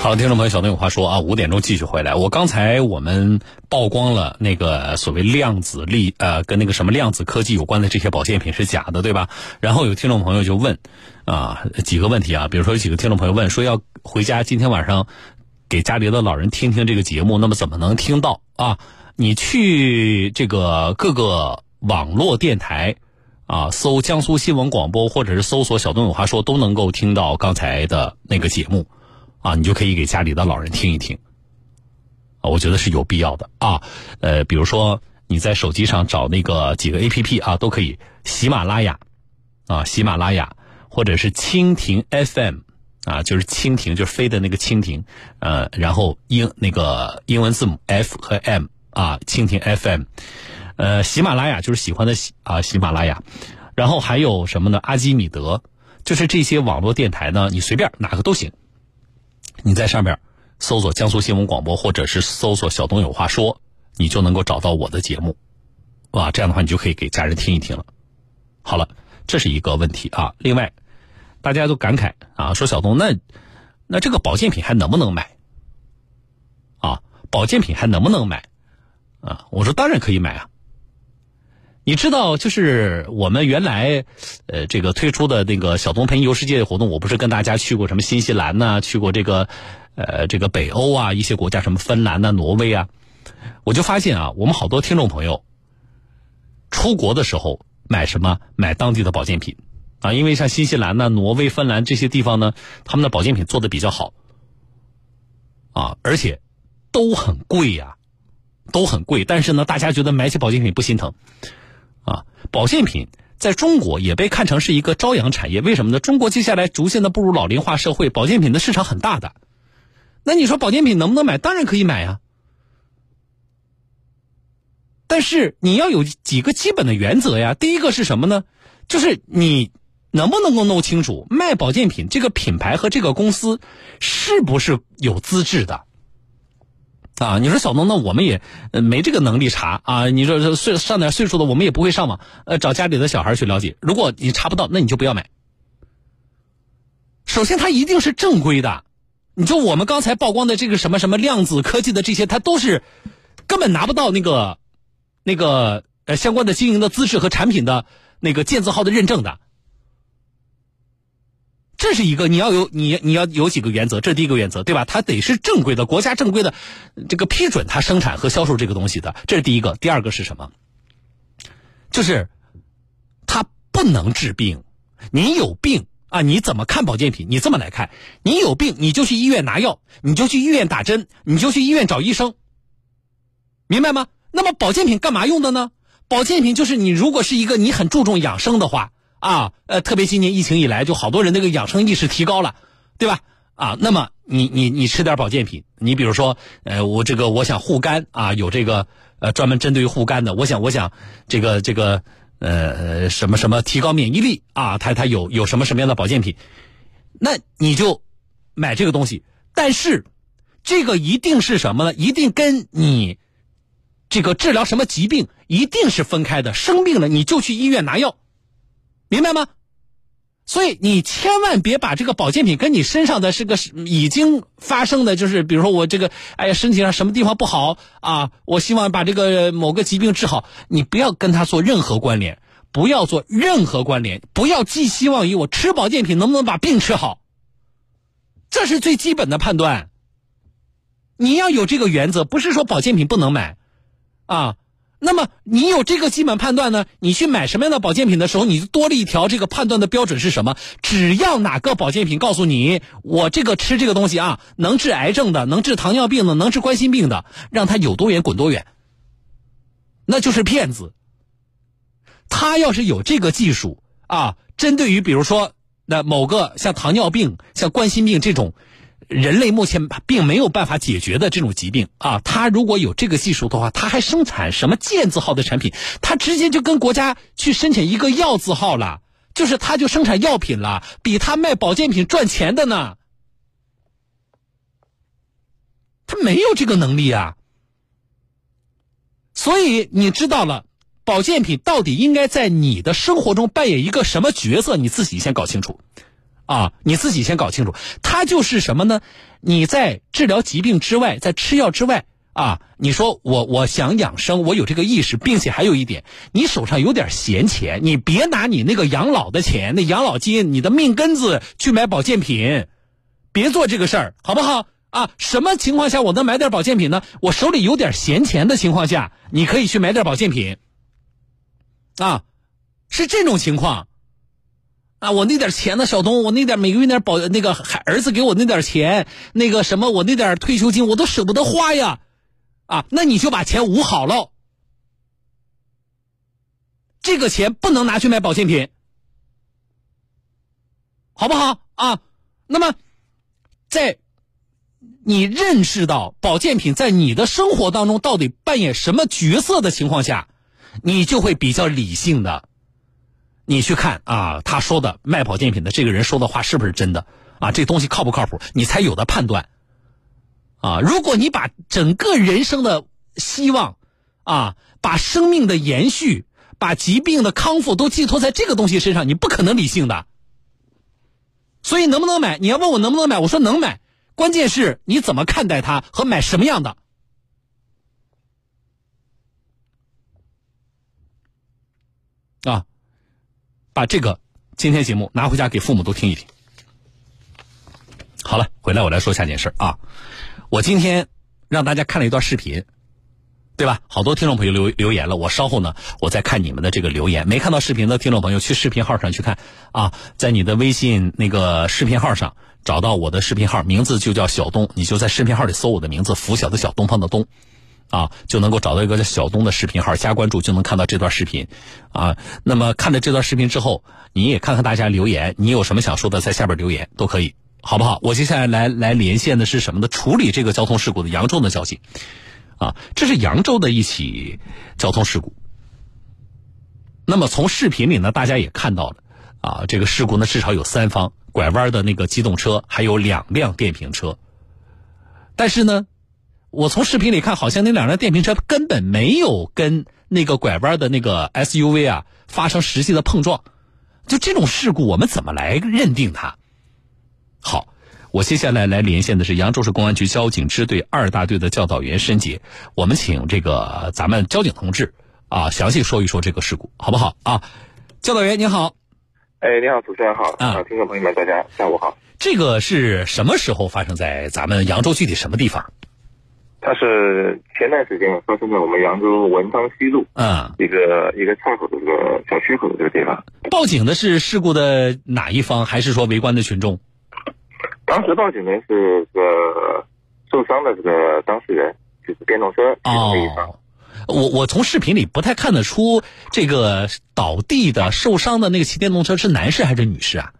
好，听众朋友，小东有话说啊，五点钟继续回来。我刚才我们曝光了那个所谓量子力呃，跟那个什么量子科技有关的这些保健品是假的，对吧？然后有听众朋友就问啊几个问题啊，比如说有几个听众朋友问说要回家今天晚上给家里的老人听听这个节目，那么怎么能听到啊？你去这个各个网络电台啊，搜江苏新闻广播或者是搜索小东有话说，都能够听到刚才的那个节目。啊，你就可以给家里的老人听一听，啊，我觉得是有必要的。啊。呃，比如说你在手机上找那个几个 A P P 啊，都可以，喜马拉雅。啊，喜马拉雅，或者是蜻蜓 F M 啊，就是蜻蜓，就是飞的那个蜻蜓，呃，然后英那个英文字母 F 和 M 啊，蜻蜓 F M，呃，喜马拉雅就是喜欢的喜啊，喜马拉雅，然后还有什么呢？阿基米德，就是这些网络电台呢，你随便哪个都行。你在上面搜索江苏新闻广播，或者是搜索小东有话说，你就能够找到我的节目，哇，这样的话你就可以给家人听一听了。好了，这是一个问题啊。另外，大家都感慨啊，说小东那那这个保健品还能不能买？啊，保健品还能不能买？啊，我说当然可以买啊。你知道，就是我们原来，呃，这个推出的那个小东陪你游世界的活动，我不是跟大家去过什么新西兰呐，去过这个，呃，这个北欧啊一些国家，什么芬兰呐、挪威啊，我就发现啊，我们好多听众朋友出国的时候买什么买当地的保健品啊，因为像新西兰呐、挪威、芬兰这些地方呢，他们的保健品做的比较好啊，而且都很贵呀，都很贵，但是呢，大家觉得买起保健品不心疼。啊，保健品在中国也被看成是一个朝阳产业，为什么呢？中国接下来逐渐的步入老龄化社会，保健品的市场很大的。那你说保健品能不能买？当然可以买呀。但是你要有几个基本的原则呀。第一个是什么呢？就是你能不能够弄清楚卖保健品这个品牌和这个公司是不是有资质的。啊，你说小东，那我们也没这个能力查啊。你说岁上点岁数的，我们也不会上网，呃，找家里的小孩去了解。如果你查不到，那你就不要买。首先，它一定是正规的。你就我们刚才曝光的这个什么什么量子科技的这些，它都是根本拿不到那个那个呃相关的经营的资质和产品的那个建字号的认证的。这是一个你要有你你要有几个原则，这是第一个原则，对吧？它得是正规的，国家正规的，这个批准它生产和销售这个东西的，这是第一个。第二个是什么？就是它不能治病。你有病啊？你怎么看保健品？你这么来看，你有病你就去医院拿药，你就去医院打针，你就去医院找医生，明白吗？那么保健品干嘛用的呢？保健品就是你如果是一个你很注重养生的话。啊，呃，特别今年疫情以来，就好多人那个养生意识提高了，对吧？啊，那么你你你吃点保健品，你比如说，呃，我这个我想护肝啊，有这个呃专门针对于护肝的，我想我想这个这个呃什么什么提高免疫力啊，它它有有什么什么样的保健品，那你就买这个东西，但是这个一定是什么呢？一定跟你这个治疗什么疾病一定是分开的，生病了你就去医院拿药。明白吗？所以你千万别把这个保健品跟你身上的是个已经发生的，就是比如说我这个哎呀身体上什么地方不好啊，我希望把这个某个疾病治好，你不要跟他做任何关联，不要做任何关联，不要寄希望于我吃保健品能不能把病治好，这是最基本的判断。你要有这个原则，不是说保健品不能买啊。那么你有这个基本判断呢？你去买什么样的保健品的时候，你就多了一条这个判断的标准是什么？只要哪个保健品告诉你，我这个吃这个东西啊，能治癌症的，能治糖尿病的，能治冠心病的，让他有多远滚多远，那就是骗子。他要是有这个技术啊，针对于比如说那某个像糖尿病、像冠心病这种。人类目前并没有办法解决的这种疾病啊，他如果有这个技术的话，他还生产什么健字号的产品？他直接就跟国家去申请一个药字号了，就是他就生产药品了，比他卖保健品赚钱的呢。他没有这个能力啊，所以你知道了，保健品到底应该在你的生活中扮演一个什么角色？你自己先搞清楚。啊，你自己先搞清楚，它就是什么呢？你在治疗疾病之外，在吃药之外啊，你说我我想养生，我有这个意识，并且还有一点，你手上有点闲钱，你别拿你那个养老的钱、那养老金、你的命根子去买保健品，别做这个事儿，好不好？啊，什么情况下我能买点保健品呢？我手里有点闲钱的情况下，你可以去买点保健品。啊，是这种情况。啊，我那点钱呢，小东，我那点每个月那点保那个孩儿子给我那点钱，那个什么，我那点退休金我都舍不得花呀，啊，那你就把钱捂好了，这个钱不能拿去买保健品，好不好啊？那么，在你认识到保健品在你的生活当中到底扮演什么角色的情况下，你就会比较理性的。你去看啊，他说的卖保健品的这个人说的话是不是真的啊？这东西靠不靠谱？你才有的判断。啊，如果你把整个人生的希望，啊，把生命的延续，把疾病的康复都寄托在这个东西身上，你不可能理性的。所以能不能买？你要问我能不能买，我说能买，关键是你怎么看待它和买什么样的。啊。把这个今天节目拿回家给父母都听一听。好了，回来我来说下件事啊。我今天让大家看了一段视频，对吧？好多听众朋友留留言了，我稍后呢，我再看你们的这个留言。没看到视频的听众朋友，去视频号上去看啊，在你的微信那个视频号上找到我的视频号，名字就叫小东，你就在视频号里搜我的名字“拂晓的小东方的东”。啊，就能够找到一个叫小东的视频号，加关注就能看到这段视频，啊，那么看了这段视频之后，你也看看大家留言，你有什么想说的，在下边留言都可以，好不好？我接下来来来连线的是什么呢？处理这个交通事故的扬州的交警，啊，这是扬州的一起交通事故。那么从视频里呢，大家也看到了，啊，这个事故呢至少有三方，拐弯的那个机动车，还有两辆电瓶车，但是呢。我从视频里看，好像那两辆电瓶车根本没有跟那个拐弯的那个 SUV 啊发生实际的碰撞。就这种事故，我们怎么来认定它？好，我接下来来连线的是扬州市公安局交警支队二大队的教导员申杰，我们请这个咱们交警同志啊详细说一说这个事故，好不好啊？教导员您好，哎，你好，主持人好，啊，听众朋友们大家下午好。这个是什么时候发生在咱们扬州具体什么地方？它是前段时间发生在我们扬州文昌西路，嗯，一个一个岔口的这个小区口的这个地方。报警的是事故的哪一方，还是说围观的群众？当时报警的是个受伤的这个当事人，就是电动车那一方。我我从视频里不太看得出这个倒地的受伤的那个骑电动车是男士还是女士啊？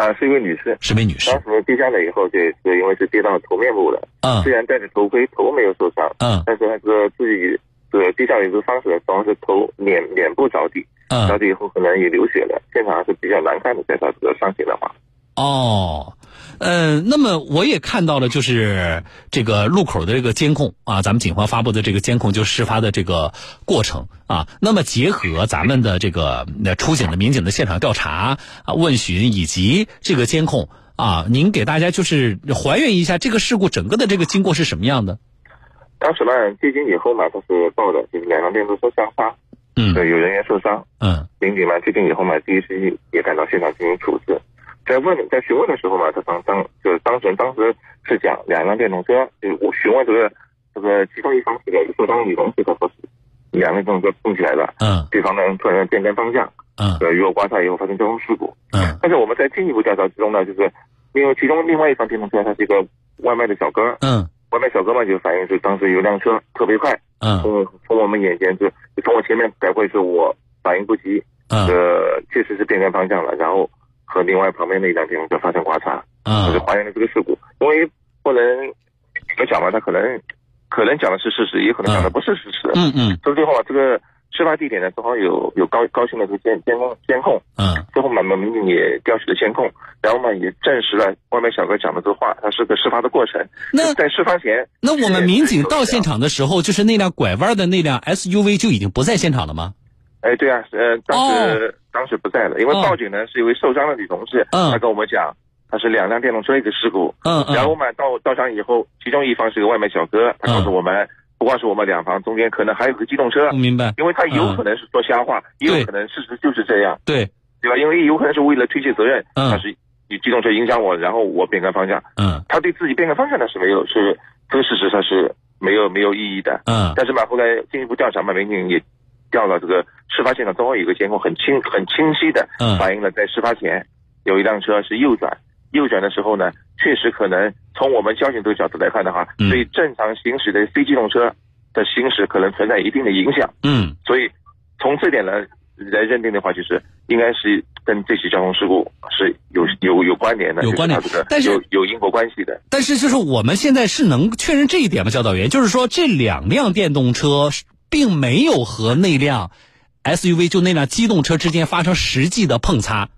啊，是一位女士，是位女士。当时跌下来以后，对是因为是跌到头面部了。嗯。虽然戴着头盔，头没有受伤。嗯。但是那个自己这个跌下来这个方式，主要是头脸脸部着地。嗯。着地以后可能也流血了，现场还是比较难看的，在他这个伤情的话。哦。嗯，那么我也看到了，就是这个路口的这个监控啊，咱们警方发布的这个监控，就事发的这个过程啊。那么结合咱们的这个那出警的民警的现场调查啊、问询以及这个监控啊，您给大家就是还原一下这个事故整个的这个经过是什么样的？当时呢，接警以后嘛，他是报的，就是两辆电动车相发，嗯，对，有人员受伤，嗯，民警嘛接警以后嘛，第一时间也赶到现场进行处置。在问在询问的时候嘛，他当当就是当事人当时是讲两辆电动车，就我询问这个这个其中一方是个受伤女同志，他说是两辆电动车碰起来了，嗯，对方呢突然变更方向，嗯，呃，与我刮擦以后发生交通事故，嗯，但是我们在进一步调查之中呢，就是因为其中另外一方电动车它是一个外卖的小哥，嗯，外卖小哥嘛就反映是当时有辆车特别快，嗯，从从我们眼前就就从我前面拐过是，我反应不及，嗯，呃，确实是变更方向了，然后。和另外旁边那一辆电动车发生刮擦，就是还原了这个事故。因为不能怎么讲嘛，他可能可能讲的是事实，也可能讲的不是事实。嗯嗯。所以最后啊这个事发地点呢，正好有有高高新的这个监监控监控。嗯。最后嘛，我们民警也调取了监控，然后嘛也证实了外卖小哥讲的这话，他是个事发的过程。那在事发前，那我们民警到现场的时候，就是那辆拐弯的那辆 SUV 就已经不在现场了吗？哎，对啊，呃，当时、当时不在了，因为哦。报警呢是一位受伤的女同志，嗯她跟我们讲，她是两辆电动车一个事故，嗯然后我嗯们到到场以后，其中一方是个外卖小哥，他告诉嗯。我们，不光是我们两方，中间可能还有个机动车，明白，因为他有可能是说瞎话，也有可能事实就是这样，对，对吧？因为有可能是为了推卸责任，嗯。他是你机动车影响我，然后我变更方向，嗯。他对自己变更方向呢是没有，是这个事实上是没有没有意义的。嗯。但是嘛，后来进一步调查嘛，民警也调到这个事发现场，正好有个监控很清很清晰的嗯。反映了在事发前有一辆车是右转，右转的时候呢，确实可能从我们交警这个角度来看的话，嗯。对正常行驶的非机动车的行驶可能存在一定的影响，嗯。所以从这点来来认定的话，就是应该是跟这起交通事故是有有有关联的，有关联。就是这个但是有有因果关系的。但是就是我们现在是能确认这一点吗，教导员？就是说这两辆电动车是并没有和那辆 SUV 就那辆机动车之间发生实际的碰擦，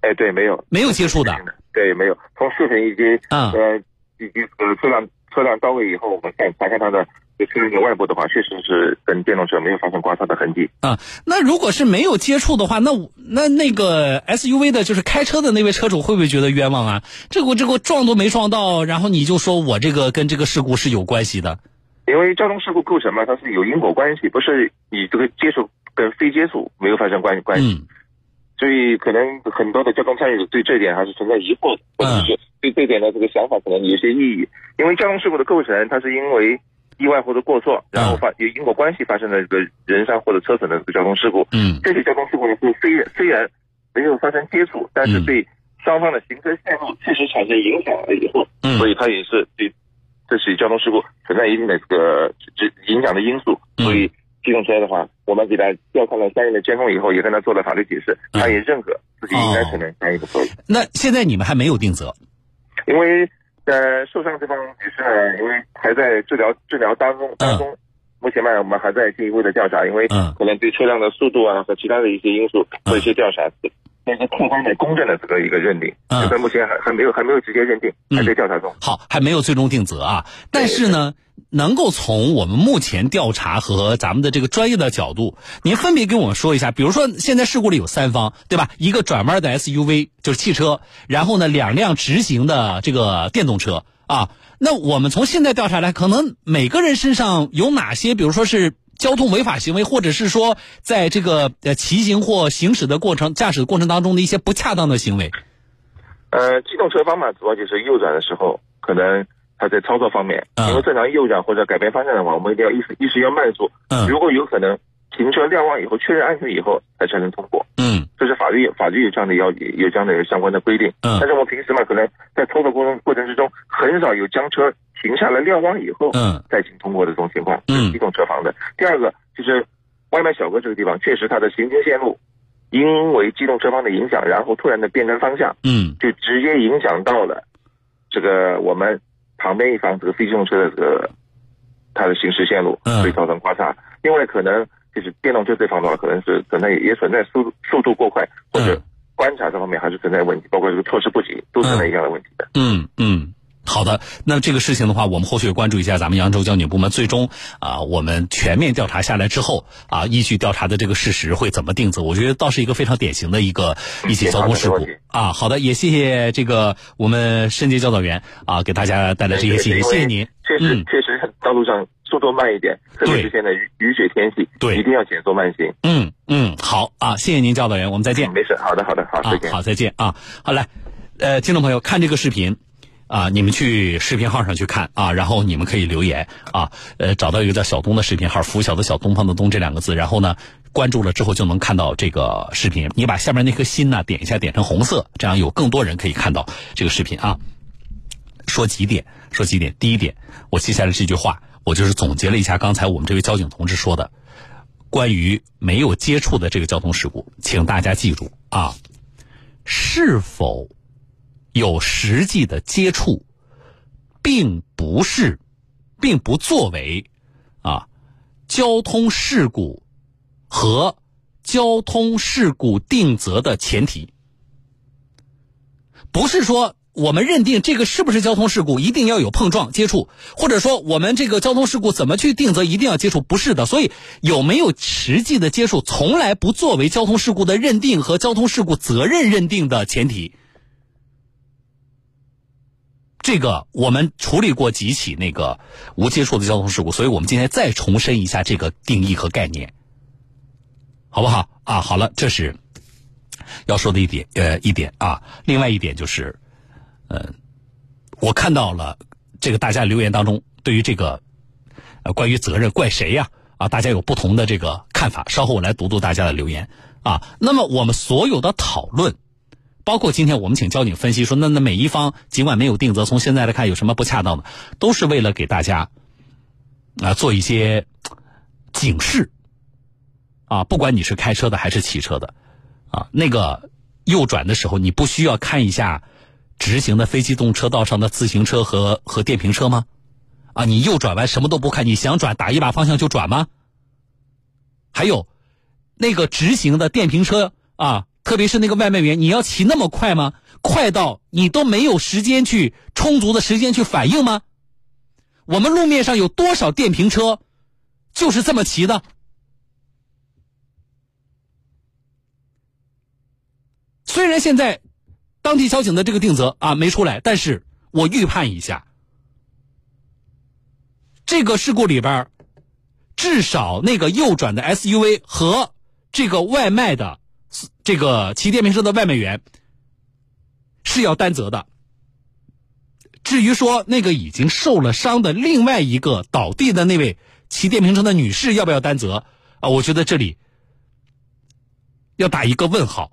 哎，对，没有没有接触的。对，没有。从视频以及啊呃以及呃车辆车辆到位以后，我们看查看它的就车身的外部的话，确实是跟电动车没有发生刮擦的痕迹。啊，那如果是没有接触的话，那那那个 SUV 的，就是开车的那位车主会不会觉得冤枉啊？这个这个撞都没撞到，然后你就说我这个跟这个事故是有关系的？因为交通事故构成嘛，它是有因果关系，不是你这个接触跟非接触没有发生关关系。嗯。所以可能很多的交通参与者对这点还是存在疑惑的，或者是对这点的这个想法可能有些异议。因为交通事故的构成，它是因为意外或者过错，然后发有因果关系发生的这个人伤或者车损的这个交通事故。嗯。这些交通事故呢，是虽然虽然没有发生接触，但是对双方的行车线路确实产生影响了以后，嗯。所以它也是对这是交通事故存在一定的这个这影响的因素。嗯所以机动车的话，我们给他调看了相应的监控以后，也跟他做了法律解释，嗯他也认可自己应该承担相应的责任。那现在你们还没有定责？因为呃受伤这方也是呢，因为还在治疗治疗当中当中。目前嘛，我们还在进一步的调查，因为嗯可能对车辆的速度啊和其他的一些因素做一些调查，做一个客观的、公正的这个一个认定。嗯这个目前还还没有还没有直接认定，还在调查中。好，还没有最终定责啊。但是呢，能够从我们目前调查和咱们的这个专业的角度，您分别跟我们说一下。比如说，现在事故里有三方，对吧？一个转弯的 SUV 就是汽车，然后呢，两辆直行的这个电动车啊。那我们从现在调查来，可能每个人身上有哪些，比如说是交通违法行为，或者是说在这个呃骑行或行驶的过程、驾驶的过程当中的一些不恰当的行为。呃，机动车方面，主要就是右转的时候，可能它在操作方面，嗯因为正常右转或者改变方向的话，我们一定要意识意识要慢速。嗯如果有可能，停车瞭望以后确认安全以后，才才能通过。嗯这是法律法律有这样的要有这样的相关的规定。嗯但是我们平时嘛，可能在操作过程过程之中，很少有将车停下来瞭望以后，嗯再行通过的这种情况。嗯机动车方的。第二个就是外卖小哥这个地方，确实它的行经线路因为机动车方的影响，然后突然的变更方向，嗯就直接影响到了这个我们旁边一方这个非机动车的这个它的行驶线路，嗯所以造成刮擦。另外可能就是电动车这方的，可能是存在也存在速度速度过快或者嗯观察这方面还是存在问题，包括这个措施不及都存在一样的问题的。嗯嗯，好的。那这个事情的话，我们后续关注一下咱们扬州交警部门最终啊，我们全面调查下来之后啊，依据调查的这个事实会怎么定责？我觉得倒是一个非常典型的一个一起交通事故啊。好的，也谢谢这个我们申杰教导员啊，给大家带来这些信息，谢谢您。确实、嗯确实道路上速度慢一点，特别是现在雨雨雪天气，对一定要减速慢行。嗯嗯，好啊，谢谢您教导员，我们再见。没事，好的好的好，啊再见。，好，再见啊！好来，呃，听众朋友，看这个视频啊，你们去视频号上去看啊，然后你们可以留言啊，呃，找到一个叫小东的视频号，拂晓的小东方的东这两个字，然后呢，关注了之后就能看到这个视频。你把下面那颗心呢点一下，点成红色，这样有更多人可以看到这个视频啊。说几点？说几点？第一点，我接下来这句话，我就是总结了一下刚才我们这位交警同志说的。关于没有接触的这个交通事故，请大家记住啊，是否有实际的接触，并不是，并不作为啊交通事故和交通事故定责的前提。不是说我们认定这个是不是交通事故，一定要有碰撞接触，或者说我们这个交通事故怎么去定责，一定要接触，不是的。所以有没有实际的接触，从来不作为交通事故的认定和交通事故责任认定的前提。这个我们处理过几起那个无接触的交通事故，所以我们今天再重申一下这个定义和概念，好不好？啊，好了，这是要说的一点，呃，一点啊。另外一点就是。呃，我看到了这个大家留言当中，对于这个呃关于责任怪谁呀？啊，大家有不同的这个看法。稍后我来读读大家的留言啊。那么我们所有的讨论，包括今天我们请交警分析说，那那每一方尽管没有定责，从现在来看有什么不恰当的，都是为了给大家啊做一些警示啊。不管你是开车的还是骑车的啊，那个右转的时候，你不需要看一下。直行的非机动车道上的自行车和和电瓶车吗？啊，你右转弯什么都不看，你想转打一把方向就转吗？还有，那个直行的电瓶车啊，特别是那个外卖员，你要骑那么快吗？快到你都没有时间去充足的时间去反应吗？我们路面上有多少电瓶车，就是这么骑的？虽然现在。当地交警的这个定责啊没出来，但是我预判一下，这个事故里边，至少那个右转的 SUV 和这个外卖的这个骑电瓶车的外卖员是要担责的。至于说那个已经受了伤的另外一个倒地的那位骑电瓶车的女士要不要担责啊？我觉得这里要打一个问号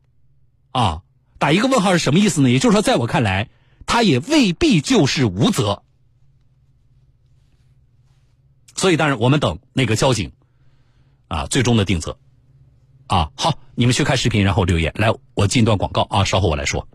啊。打一个问号是什么意思呢？也就是说，在我看来，他也未必就是无责。所以，当然我们等那个交警啊最终的定责。啊，好，你们去看视频，然后留言。来，我进一段广告啊，稍后我来说。